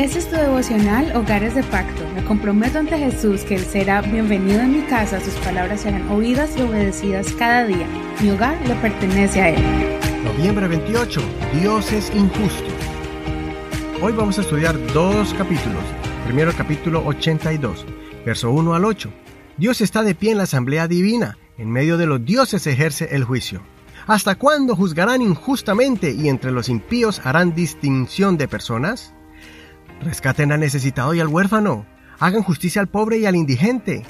Este es tu devocional Hogares de Pacto. Me comprometo ante Jesús que Él será bienvenido en mi casa, sus palabras serán oídas y obedecidas cada día. Mi hogar le pertenece a Él. Noviembre 28. Dios es injusto. Hoy vamos a estudiar dos capítulos. Primero capítulo 82, verso 1 al 8. Dios está de pie en la asamblea divina. En medio de los dioses ejerce el juicio. ¿Hasta cuándo juzgarán injustamente y entre los impíos harán distinción de personas? Rescaten al necesitado y al huérfano. Hagan justicia al pobre y al indigente.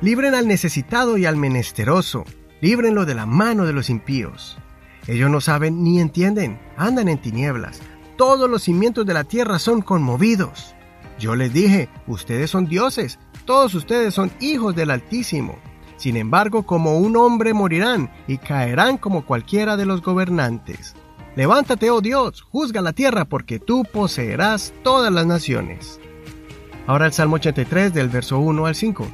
Libren al necesitado y al menesteroso. Líbrenlo de la mano de los impíos. Ellos no saben ni entienden, andan en tinieblas. Todos los cimientos de la tierra son conmovidos. Yo les dije, ustedes son dioses, todos ustedes son hijos del Altísimo. Sin embargo, como un hombre morirán y caerán como cualquiera de los gobernantes. Levántate, oh Dios, juzga la tierra, porque tú poseerás todas las naciones. Ahora el Salmo 83 del verso 1 al 5.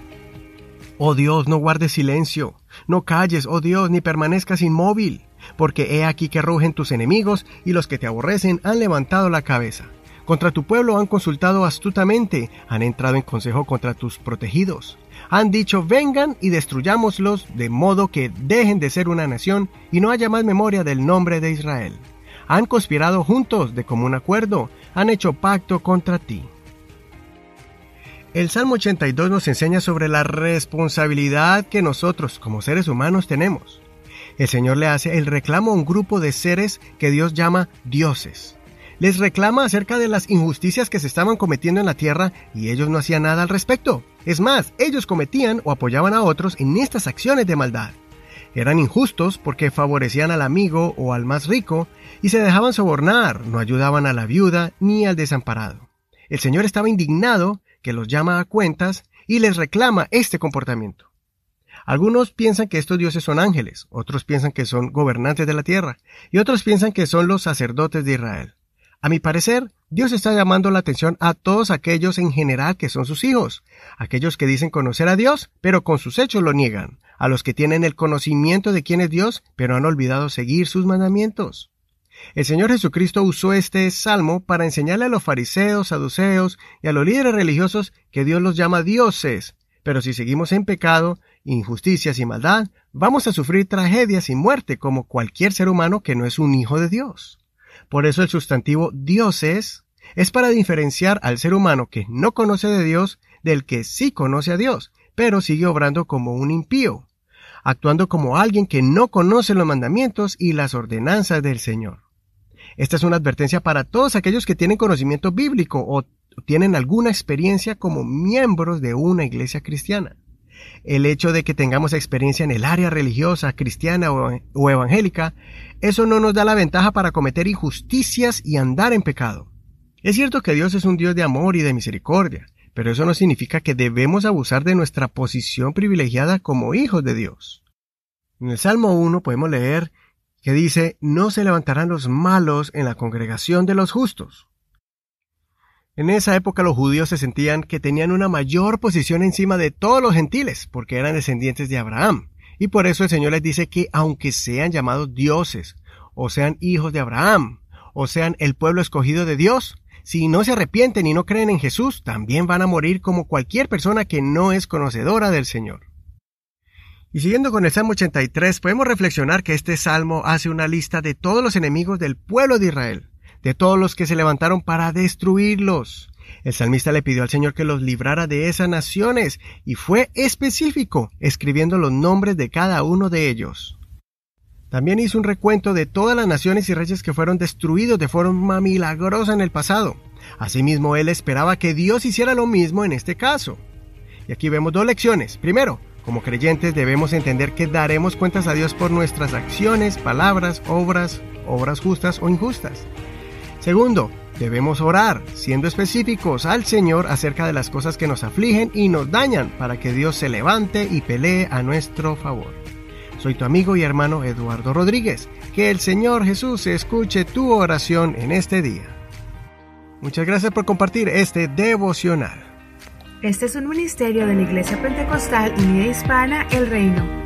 Oh Dios, no guardes silencio, no calles, oh Dios, ni permanezcas inmóvil, porque he aquí que rugen tus enemigos y los que te aborrecen han levantado la cabeza. Contra tu pueblo han consultado astutamente, han entrado en consejo contra tus protegidos. Han dicho, vengan y destruyámoslos, de modo que dejen de ser una nación y no haya más memoria del nombre de Israel han conspirado juntos de común acuerdo, han hecho pacto contra ti. El Salmo 82 nos enseña sobre la responsabilidad que nosotros como seres humanos tenemos. El Señor le hace el reclamo a un grupo de seres que Dios llama dioses. Les reclama acerca de las injusticias que se estaban cometiendo en la tierra y ellos no hacían nada al respecto. Es más, ellos cometían o apoyaban a otros en estas acciones de maldad. Eran injustos porque favorecían al amigo o al más rico y se dejaban sobornar, no ayudaban a la viuda ni al desamparado. El Señor estaba indignado, que los llama a cuentas y les reclama este comportamiento. Algunos piensan que estos dioses son ángeles, otros piensan que son gobernantes de la tierra, y otros piensan que son los sacerdotes de Israel. A mi parecer, Dios está llamando la atención a todos aquellos en general que son sus hijos, aquellos que dicen conocer a Dios, pero con sus hechos lo niegan, a los que tienen el conocimiento de quién es Dios, pero han olvidado seguir sus mandamientos. El Señor Jesucristo usó este salmo para enseñarle a los fariseos, saduceos y a los líderes religiosos que Dios los llama dioses, pero si seguimos en pecado, injusticias y maldad, vamos a sufrir tragedias y muerte como cualquier ser humano que no es un hijo de Dios. Por eso el sustantivo dioses es para diferenciar al ser humano que no conoce de Dios del que sí conoce a Dios, pero sigue obrando como un impío, actuando como alguien que no conoce los mandamientos y las ordenanzas del Señor. Esta es una advertencia para todos aquellos que tienen conocimiento bíblico o tienen alguna experiencia como miembros de una iglesia cristiana. El hecho de que tengamos experiencia en el área religiosa, cristiana o, evangélica, eso no nos da la ventaja para cometer injusticias y andar en pecado. Es cierto que Dios es un Dios de amor y de misericordia, pero eso no significa que debemos abusar de nuestra posición privilegiada como hijos de Dios. En el Salmo 1 podemos leer que dice, no se levantarán los malos en la congregación de los justos. En esa época los judíos se sentían que tenían una mayor posición encima de todos los gentiles, porque eran descendientes de Abraham. Y por eso el Señor les dice que aunque sean llamados dioses, o sean hijos de Abraham, o sean el pueblo escogido de Dios, si no se arrepienten y no creen en Jesús, también van a morir como cualquier persona que no es conocedora del Señor. Y siguiendo con el Salmo 83, podemos reflexionar que este salmo hace una lista de todos los enemigos del pueblo de Israel, de todos los que se levantaron para destruirlos. El salmista le pidió al Señor que los librara de esas naciones y fue específico, escribiendo los nombres de cada uno de ellos. También hizo un recuento de todas las naciones y reyes que fueron destruidos de forma milagrosa en el pasado. Asimismo, él esperaba que Dios hiciera lo mismo en este caso. Y aquí vemos dos lecciones. Primero, como creyentes debemos entender que daremos cuentas a Dios por nuestras acciones, palabras, obras, obras justas o injustas. Segundo, debemos orar, siendo específicos al Señor acerca de las cosas que nos afligen y nos dañan, para que Dios se levante y pelee a nuestro favor. Soy tu amigo y hermano Eduardo Rodríguez. Que el Señor Jesús escuche tu oración en este día. Muchas gracias por compartir este devocional. Este es un ministerio de la Iglesia Pentecostal Unida Hispana El Reino.